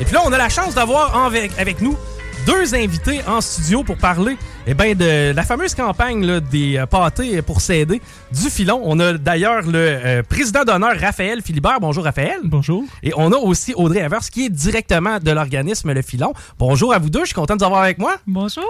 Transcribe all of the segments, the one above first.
Et puis là, on a la chance d'avoir avec, avec nous deux invités en studio pour parler eh ben, de la fameuse campagne là, des euh, pâtés pour s'aider du filon. On a d'ailleurs le euh, président d'honneur Raphaël Philibert. Bonjour Raphaël. Bonjour. Et on a aussi Audrey Evers qui est directement de l'organisme Le Filon. Bonjour à vous deux, je suis content de vous avoir avec moi. Bonjour.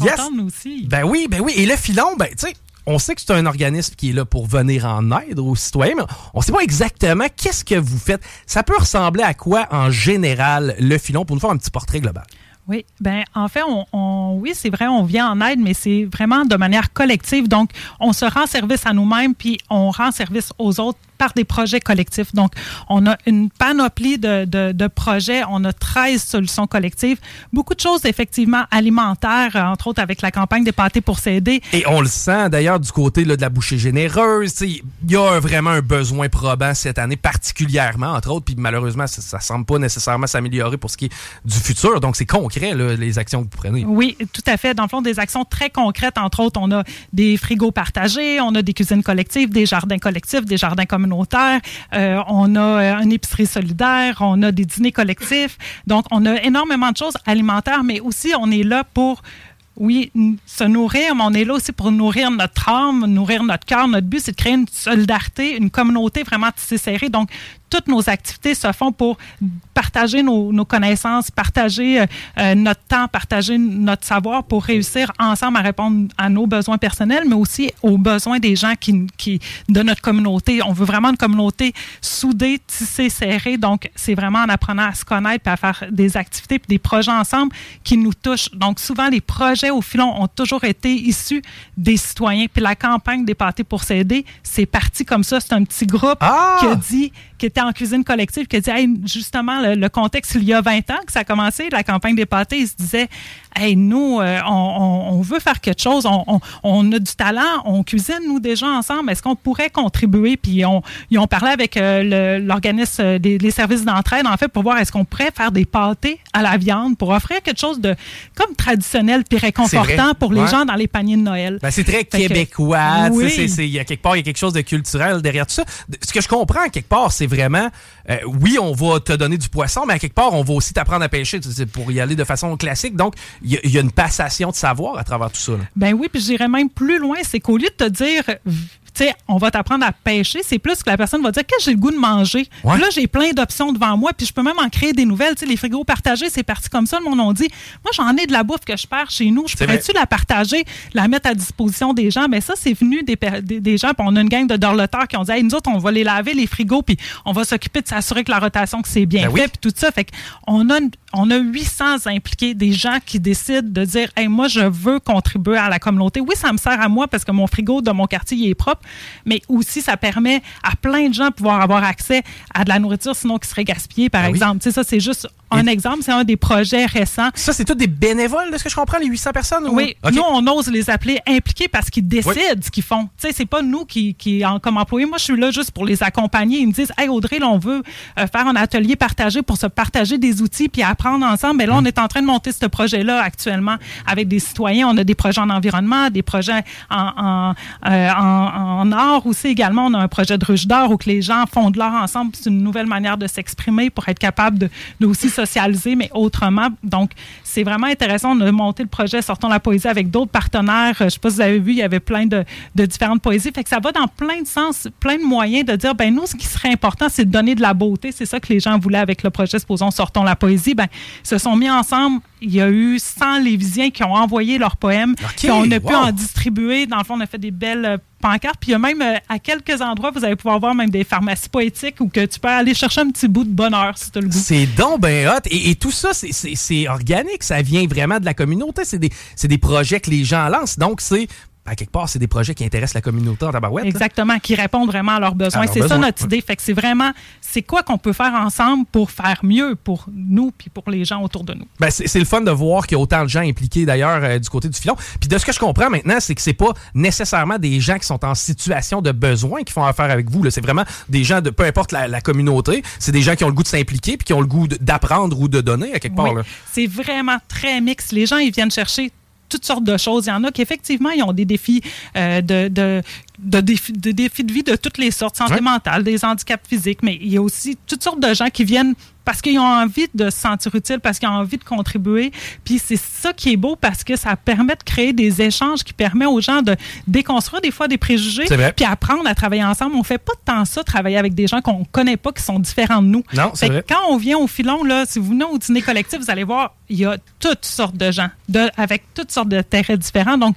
Yes. Content nous aussi. Ben oui, ben oui. Et Le Filon, ben tu sais, on sait que c'est un organisme qui est là pour venir en aide aux citoyens, mais on sait pas exactement qu'est-ce que vous faites. Ça peut ressembler à quoi en général Le Filon pour nous faire un petit portrait global? Oui, ben en fait, on- oui, c'est vrai, on vient en aide, mais c'est vraiment de manière collective. Donc, on se rend service à nous-mêmes, puis on rend service aux autres par des projets collectifs. Donc, on a une panoplie de, de, de projets. On a 13 solutions collectives. Beaucoup de choses, effectivement, alimentaires, entre autres avec la campagne des pâtés pour s'aider. Et on le sent d'ailleurs du côté là, de la bouchée généreuse. Il y a un- vraiment un besoin probant cette année, particulièrement, entre autres. Puis malheureusement, ça, ça semble pas nécessairement s'améliorer pour ce qui est du futur. Donc c'est concret, là, les actions que vous prenez. Oui, tout à fait. Dans le fond, des actions très concrètes. Entre autres, on a des frigos partagés, on a des cuisines collectives, des jardins collectifs, des jardins communautaires. Euh, on a euh, une épicerie solidaire, on a des dîners collectifs. Donc, on a énormément de choses alimentaires, mais aussi, on est là pour oui, se nourrir, mais on est là aussi pour nourrir notre âme, nourrir notre cœur. Notre but, c'est de créer une solidarité, une communauté vraiment tissée serrée. Donc, toutes nos activités se font pour partager nos, nos connaissances, partager euh, euh, notre temps, partager notre savoir pour réussir ensemble à répondre à nos besoins personnels, mais aussi aux besoins des gens qui, qui, de notre communauté. On veut vraiment une communauté soudée, tissée, serrée. Donc, c'est vraiment en apprenant à se connaître et à faire des activités puis des projets ensemble qui nous touchent. Donc, souvent, les projets au filon ont toujours été issus des citoyens. Puis la campagne des pâtés pour s'aider, c'est parti comme ça. C'est un petit groupe Ah! qui a dit, qui était en cuisine collective, qui a dit, Hey, justement, le, le contexte, il y a 20 ans que ça a commencé, la campagne des pâtés, il se disait, hey, nous, euh, on, veut faire quelque chose, on, on- on a du talent, on cuisine, nous, déjà ensemble, est-ce qu'on pourrait contribuer? Puis on, ils ont parlé avec euh, l'organisme euh, des les services d'entraide, en fait, pour voir est-ce qu'on pourrait faire des pâtés à la viande pour offrir quelque chose de comme traditionnel puis réconfortant pour les Ouais. gens dans les paniers de Noël. Ben, c'est très Fait québécois. Oui. Il y a quelque part, il y a quelque chose de culturel derrière tout ça. Ce que je comprends, quelque part, c'est vraiment, euh, oui, on va te donner du poisson, mais à quelque part, on va aussi t'apprendre à pêcher pour y aller de façon classique. Donc, il y, a une passation de savoir à travers tout ça. Ben oui, puis j'irais même plus loin. C'est qu'au lieu de te dire sais, on va t'apprendre à pêcher, c'est plus que la personne va dire que j'ai le goût de manger? Là, j'ai plein d'options devant moi, puis je peux même en créer des nouvelles. sais, les frigos partagés, c'est parti comme ça, le monde on dit. Moi, j'en ai de la bouffe que je perds chez nous. Je pourrais-tu la partager, la mettre à disposition des gens? Mais ben, ça, c'est venu des, des, gens, puis on a une gang de dorloteurs qui ont dit, nous autres, on va les laver, les frigos, puis on va s'occuper de s'assurer que la rotation, que c'est bien ben fait, puis tout ça. Fait qu'on a, on a 800 impliqués, des gens qui décident de dire, hey, moi, je veux contribuer à la communauté. Oui, ça me sert à moi parce que mon frigo de mon quartier, il est propre, mais aussi ça permet à plein de gens de pouvoir avoir accès à de la nourriture sinon qui serait gaspillée, par ah exemple. Tu sais, ça, c'est juste un exemple, c'est un des projets récents. Ça, c'est tous des bénévoles, de ce que je comprends, les 800 personnes? Oui. Nous, on ose les appeler impliqués parce qu'ils décident ce qu'ils font. Tu sais, c'est pas nous qui, qui, comme employés. Moi, je suis là juste pour les accompagner. Ils me disent, hey, Audrey, là, on veut euh, faire un atelier partagé pour se partager des outils puis apprendre ensemble. Mais là, on mm. est en train de monter ce projet-là actuellement avec des citoyens. On a des projets en environnement, des projets en, en, euh, en, en art aussi également. On a un projet de ruche d'or où que les gens font de l'art ensemble. C'est une nouvelle manière de s'exprimer pour être capable de, de aussi socialiser, mais autrement. Donc, c'est vraiment intéressant. On a monté le projet Sortons la poésie avec d'autres partenaires. Je ne sais pas si vous avez vu, il y avait plein de, différentes poésies. Fait que ça va dans plein de sens, plein de moyens de dire, ben nous, ce qui serait important, c'est de donner de la beauté. C'est ça que les gens voulaient avec le projet, supposons, Sortons la poésie. Ben, se sont mis ensemble. Il y a eu 100 Lévisiens qui ont envoyé leurs poèmes, qui on a pu en distribuer. Dans le fond, on a fait des belles pancarte. Puis il y a même, euh, à quelques endroits, vous allez pouvoir voir même des pharmacies poétiques où que tu peux aller chercher un petit bout de bonheur si tu as le goût. C'est donc ben hot. Et, tout ça, c'est organique. Ça vient vraiment de la communauté. C'est des, des projets que les gens lancent. Donc, c'est à quelque part, c'est des projets qui intéressent la communauté en tabarouette. Exactement, qui répondent vraiment à leurs besoins. C'est ça notre idée. Fait que c'est vraiment, c'est quoi qu'on peut faire ensemble pour faire mieux pour nous puis pour les gens autour de nous? Ben, c'est le fun de voir qu'il y a autant de gens impliqués d'ailleurs euh, du côté du filon. Puis de ce que je comprends maintenant, c'est que c'est pas nécessairement des gens qui sont en situation de besoin qui font affaire avec vous. C'est vraiment des gens de peu importe la, communauté. C'est des gens qui ont le goût de s'impliquer puis qui ont le goût d'apprendre ou de donner à quelque part. C'est vraiment très mix. Les gens, ils viennent chercher toutes sortes de choses. Il y en a qui, effectivement, ils ont des défis euh, de, de, de, défis, de défis de vie de toutes les sortes, santé mentale, des handicaps physiques, mais il y a aussi toutes sortes de gens qui viennent parce qu'ils ont envie de se sentir utile, parce qu'ils ont envie de contribuer. Puis c'est ça qui est beau parce que ça permet de créer des échanges qui permet aux gens de déconstruire des fois des préjugés, puis apprendre à travailler ensemble. On fait pas tant ça, travailler avec des gens qu'on connaît pas, qui sont différents de nous. Non, c'est vrai. Quand on vient au filon, là, si vous venez au dîner collectif, vous allez voir, il y a toutes sortes de gens, de, avec toutes sortes de terrains différents. Donc,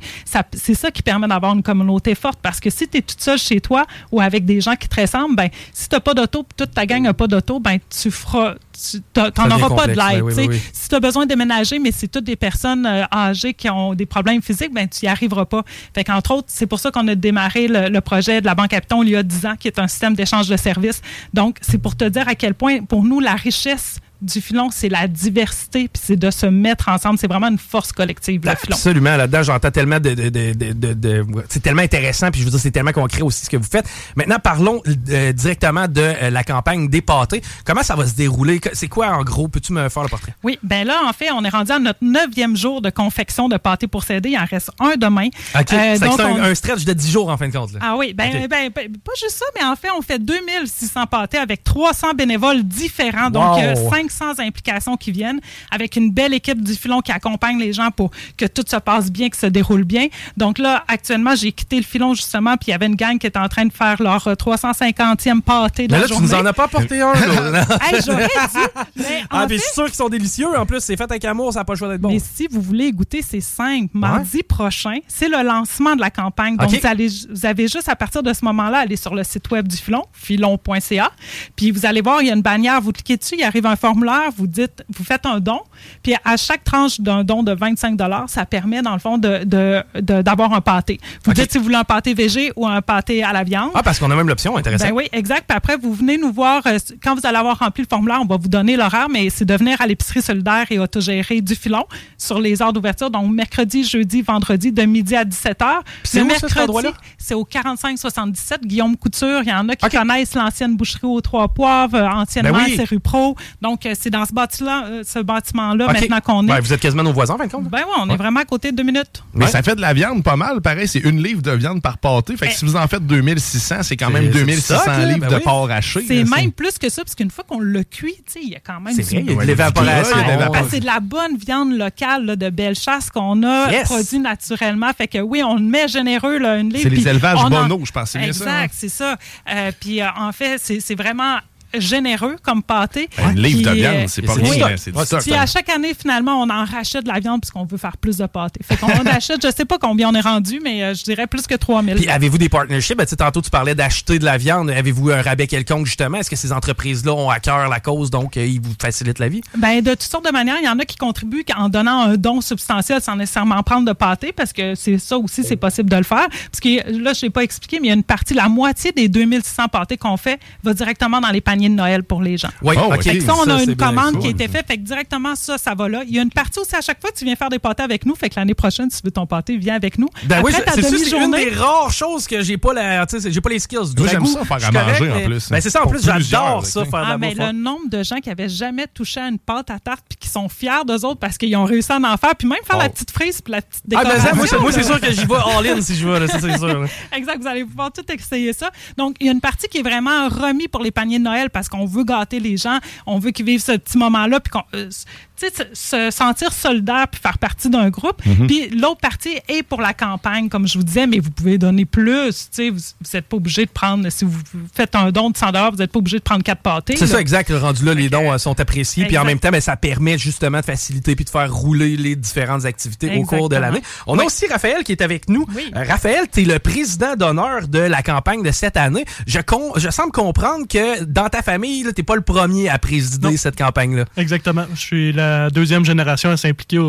c'est ça qui permet d'avoir une communauté forte parce que si tu es toute seule chez toi ou avec des gens qui te ressemblent, ben, si tu n'as pas d'auto, toute ta gang n'a pas d'auto, ben, tu feras tu n'en auras pas de l'aide. si tu as besoin de déménager, mais c'est toutes des personnes euh, âgées qui ont des problèmes physiques, ben, tu n'y arriveras pas. Fait qu'entre autres, c'est pour ça qu'on a démarré le, projet de la Banque Capiton il y a 10 ans, qui est un système d'échange de services. Donc, c'est pour te dire à quel point, pour nous, la richesse du filon, c'est la diversité, puis c'est de se mettre ensemble. C'est vraiment une force collective, le filon. Absolument. Là-dedans, j'entends tellement de... de, c'est tellement intéressant, puis je veux dire, c'est tellement concret aussi ce que vous faites. Maintenant, parlons euh, directement de euh, la campagne des pâtés. Comment ça va se dérouler? C'est quoi, en gros? Peux-tu me faire le portrait? Oui, ben là, en fait, on est rendu à notre neuvième jour de confection de pâtés pour s'aider. Il en reste un demain. OK. Euh, c'est un, stretch de 10 jours, en fin de compte. Ah oui, ben, ben, ben, pas juste ça, mais en fait, on fait 2600 pâtés avec 300 bénévoles différents. Donc, 5 sans implications qui viennent, avec une belle équipe du filon qui accompagne les gens pour que tout se passe bien, que se déroule bien. Donc là, actuellement, j'ai quitté le filon justement, puis il y avait une gang qui était en train de faire leur 350e pâté de mais là, Tu nous en as pas apporté un. hey, J'aurais dit. ah, mais je suis sûr qu'ils sont délicieux. En plus, c'est fait avec amour, ça n'a pas le choix d'être bon. Mais si vous voulez goûter, c'est simple. Mardi prochain, c'est le lancement de la campagne. Donc, vous, allez, vous avez juste à partir de ce moment-là, aller sur le site web du filon, filon.ca. Puis vous allez voir, il y a une bannière, vous cliquez dessus, il arrive un formulaire, vous dites, vous faites un don, puis à chaque tranche d'un don de 25 ça permet, dans le fond, d'avoir de, de, un pâté. Vous dites si vous voulez un pâté végé ou un pâté à la viande. Ah, parce qu'on a même l'option, intéressant. Ben oui, exact. Puis après, vous venez nous voir, euh, quand vous allez avoir rempli le formulaire, on va vous donner l'horaire, mais c'est de venir à l'épicerie solidaire et autogérée du filon sur les heures d'ouverture, donc mercredi, jeudi, vendredi, de midi à 17h. c'est Le mercredi, c'est au 4577 Guillaume Couture. Il y en a qui connaissent l'ancienne boucherie aux Trois Poivres, euh, anciennement Ben oui. c'est rue Pro. Donc, c'est dans ce bâtiment- euh, ce bâtiment-là Ok. maintenant qu'on est. Ouais, vous êtes quasiment nos voisins, en fin de compte. Ben oui, on est vraiment à côté de deux minutes. Mais Ouais. ça fait de la viande pas mal. Pareil, c'est une livre de viande par pâté. Fait que Eh. si vous en faites 2600, c'est quand même c'est 2600 du stock, là. livres Ben de oui. porc haché. C'est là, même plus que ça, parce qu'une fois qu'on l'a cuit, il y a quand même C'est l'évaporation. Ah, c'est de la bonne viande locale là, de belle chasse qu'on a Yes. produit naturellement. Fait que oui, on le met généreux là, une livre. C'est les élevages en- je pense. C'est bien ça, Exact, c'est ça. Euh, puis euh, en fait, c'est c'est vraiment généreux comme pâté. Ben, Une livre de viande, euh, c'est pas rien, c'est du. Puis à chaque année, finalement, on en rachète de la viande puisqu'on veut faire plus de pâté. Fait qu'on en achète, je sais pas combien on est rendu, mais euh, je dirais plus que 3000. Puis avez-vous des partnerships? Ben, tantôt, tu parlais d'acheter de la viande. Avez-vous un rabais quelconque, justement? Est-ce que ces entreprises-là ont à cœur la cause, donc euh, ils vous facilitent la vie? Ben, de toutes sortes de manières. Il y en a qui contribuent en donnant un don substantiel sans nécessairement prendre de pâté, parce que c'est ça aussi, c'est possible de le faire. Parce que là, je l'ai pas expliqué, mais il y a une partie, la moitié des 2600 pâtés qu'on fait va directement dans les paniers de Noël pour les gens. Oui, Oh, ok. ok. Fait que ça, on a une commande qui a été faite. Fait que directement, ça, ça va là. Il y a une partie aussi à chaque fois que tu viens faire des pâtés avec nous. Fait que l'année prochaine, si tu veux ton pâté, viens avec nous. Ben oui, Après c'est une des rares choses que j'ai pas la, j'ai pas les skills. Du Moi, j'aime ça, faire je à manger, en plus. Ben, c'est ça, en plus, j'adore ça, faire Ah, mais le nombre de gens qui avaient jamais touché à une pâte à tarte puis qui sont fiers d'eux autres parce qu'ils ont réussi à en faire, puis même faire Oh. la petite frise puis la petite Ah, ben, décoration. moi, c'est- sûr que j'y vais all-in si je c'est sûr. là. Exact, vous allez pouvoir tout essayer ça. Donc, il y a une partie qui est vraiment remis pour les paniers de Noël parce qu'on veut gâter les gens, on veut qu'ils vivent ce petit moment-là, puis qu'on, euh, se, se sentir solidaire puis faire partie d'un groupe. Puis l'autre partie est pour la campagne, comme je vous disais, mais vous pouvez donner plus. Tu sais, vous n'êtes pas obligé de prendre, si vous faites un don de 100 vous n'êtes pas obligé de prendre quatre pâtés. C'est ça, exact. Le rendu là, les dons euh, sont appréciés. Puis en même temps, ben, ça permet justement de faciliter puis de faire rouler les différentes activités au cours de l'année. On a aussi Raphaël qui est avec nous. Oui. Euh, Raphaël, tu es le président d'honneur de la campagne de cette année. Je, con- je semble comprendre que dans ta famille, tu n'es pas le premier à présider Non. cette campagne-là. Exactement. Je suis la deuxième génération à s'impliquer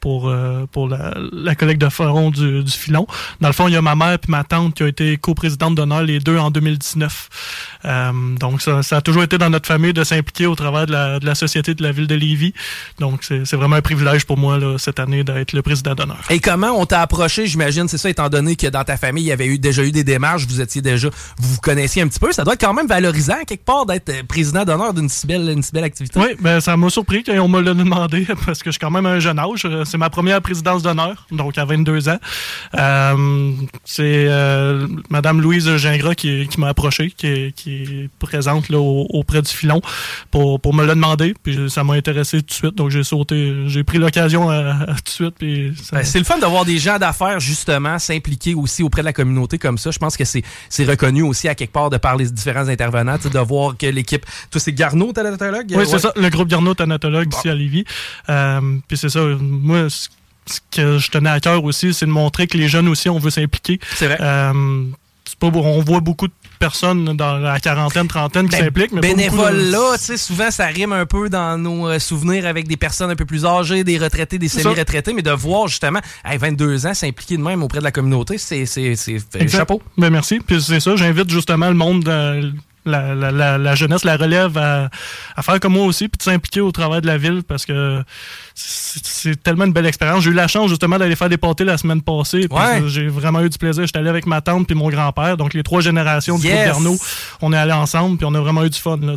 pour, euh, la, collecte de du, du filon. Dans le fond, il y a ma mère et ma tante qui ont été coprésidentes d'honneur, les deux en 2019. Euh, donc, ça, ça a toujours été dans notre famille de s'impliquer au travers de la, de la société de la ville de Lévis. Donc, c'est vraiment un privilège pour moi là, cette année d'être le président d'honneur. Et comment on t'a approché, j'imagine, c'est ça, étant donné que dans ta famille, il y avait eu, déjà eu des démarches, vous étiez déjà, vous vous connaissiez un petit peu, ça doit être quand même valorisant, quelque part, d'être euh, président d'honneur d'une si belle, une si belle activité. Oui, ben ça m'a surpris qu'on me l'a demandé parce que je suis quand même un jeune âge. Euh, C'est ma première présidence d'honneur, donc à 22 ans. Euh, c'est euh, Madame Louise Gingras qui, qui m'a approché, qui est, qui est présente là, auprès du filon pour, pour me le demander. Puis ça m'a intéressé tout de suite, donc j'ai sauté, j'ai pris l'occasion à tout de suite. Puis Ben, c'est le fun d'avoir des gens d'affaires, justement, s'impliquer aussi auprès de la communauté comme ça. Je pense que c'est c'est reconnu aussi à quelque part de par les différents intervenants, de voir que l'équipe. Toi, c'est Garneau, thanatologue? Oui, c'est Ouais. ça, le groupe Garneau thanatologue ici à Lévis. Euh, puis c'est ça, moi, ce que je tenais à cœur aussi, c'est de montrer que les jeunes aussi, on veut s'impliquer. C'est vrai. Euh, c'est pas, on voit beaucoup de personnes dans la quarantaine, trentaine qui Ben, s'impliquent. bénévole de- là, tu sais, souvent ça rime un peu dans nos euh, souvenirs avec des personnes un peu plus âgées, des retraités, des semi-retraités, mais de voir justement, à 22 ans, s'impliquer de même auprès de la communauté, c'est chapeau. Ben, merci. Puis c'est ça, j'invite justement le monde, euh, la, la, la, la jeunesse, la relève à, à faire comme moi aussi, puis de s'impliquer au travail de la ville parce que c'est tellement une belle expérience. J'ai eu la chance justement d'aller faire des pâtés la semaine passée. Ouais. J'ai vraiment eu du plaisir. J'étais allé avec ma tante puis mon grand-père, donc les trois générations du Yes! groupe. On est allés ensemble puis on a vraiment eu du fun. Là.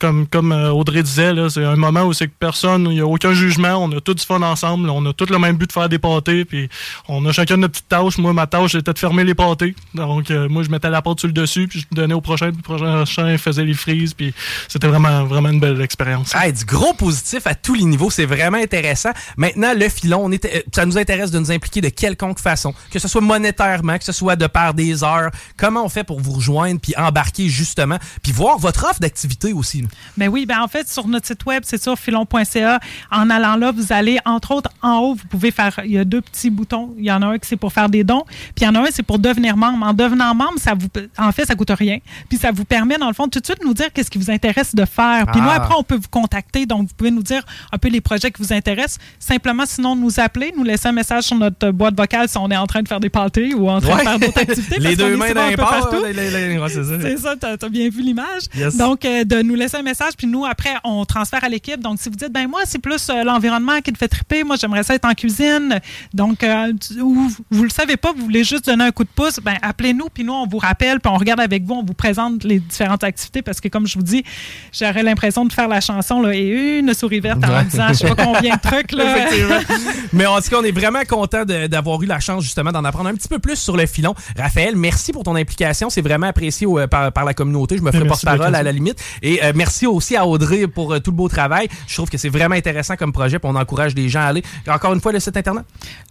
Comme, comme euh, Audrey disait, c'est un moment où c'est que personne, il n'y a aucun jugement, on a tout du fun ensemble, on a tout le même but de faire des pâtés, puis on a chacun notre petite tâche. Moi, ma tâche, c'était de fermer les pâtés. Donc, euh, moi, je mettais la pâte sur le dessus, puis je donnais au prochain, puis le prochain faisait les frises, puis c'était vraiment, vraiment une belle expérience. Hey, du gros positif à tous les niveaux, c'est vraiment intéressant. Maintenant, le filon, on était, euh, ça nous intéresse de nous impliquer de quelconque façon, que ce soit monétairement, que ce soit de par des heures. Comment on fait pour vous rejoindre puis embarquer justement, puis voir votre offre d'activité aussi. Ben oui, ben en fait, sur notre site web, c'est sur filon.ca. En allant là, vous allez, entre autres, en haut, vous pouvez faire, il y a deux petits boutons. Il y en a un qui c'est pour faire des dons, puis il y en a un, c'est pour devenir membre. En devenant membre, ça vous, en fait, ça coûte rien. Puis ça vous permet, dans le fond, tout de suite nous dire qu'est-ce qui vous intéresse de faire. Puis Ah. nous, après, on peut vous contacter. Donc, vous pouvez nous dire un peu les projets qui vous intéressent. Simplement, sinon, nous appeler, nous laisser un message sur notre boîte vocale si on est en train de faire des pâtés ou en train Ouais. de faire d'autres activités. les parce deux mains est souvent dans un les peu ports, partout. les- les- les- ouais, c'est ça. Tu as, bien vu l'image. Yes. Donc, euh, de nous laisser un message, puis nous, après, on transfère à l'équipe. Donc, si vous dites, ben moi, c'est plus euh, l'environnement qui te fait triper, moi, j'aimerais ça être en cuisine. Donc, euh, ou vous le savez pas, vous voulez juste donner un coup de pouce, ben appelez-nous, puis nous, on vous rappelle, puis on regarde avec vous, on vous présente les différentes activités, parce que, comme je vous dis, j'aurais l'impression de faire la chanson, là, et une souris verte en Ouais. disant, je sais pas combien de trucs, là. Mais en tout cas, on est vraiment content de- d'avoir eu la chance justement d'en apprendre un petit peu plus sur le filon. Raphaël, merci pour ton implication. C'est vraiment apprécié au- par, par la communauté. Je me ferai Merci, porte-parole à la limite. Et euh, merci aussi à Audrey pour euh, tout le beau travail. Je trouve que c'est vraiment intéressant comme projet. Puis on encourage les gens à aller. Encore une fois, le site internet?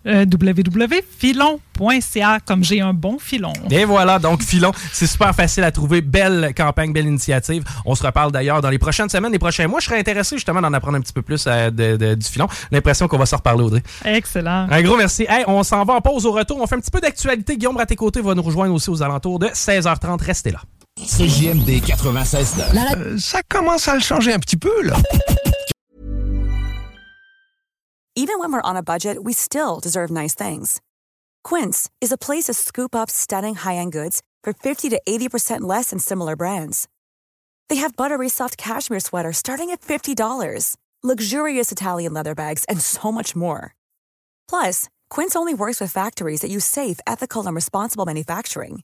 Euh, www.filon.ca, comme j'ai un bon filon. Et voilà, donc Filon, c'est super facile à trouver. Belle campagne, belle initiative. On se reparle d'ailleurs dans les prochaines semaines, les prochains mois. Je serais intéressé justement d'en apprendre un petit peu plus euh, de- de- du Filon. L'impression qu'on va se reparler, Audrey. Excellent. Un gros merci. Hey, on s'en va en pause au retour. On fait un petit peu d'actualité. Guillaume Raté-Côté va nous rejoindre aussi aux alentours de 16h30. Restez là. CJMD 96 Euh, ça commence à le changer un petit peu, là. Even when we're on a budget, we still deserve nice things. Quince is a place to scoop up stunning high-end goods for 50 to 80% less than similar brands. They have buttery soft cashmere sweaters starting at $50, luxurious Italian leather bags, and so much more. Plus, Quince only works with factories that use safe, ethical, and responsible manufacturing.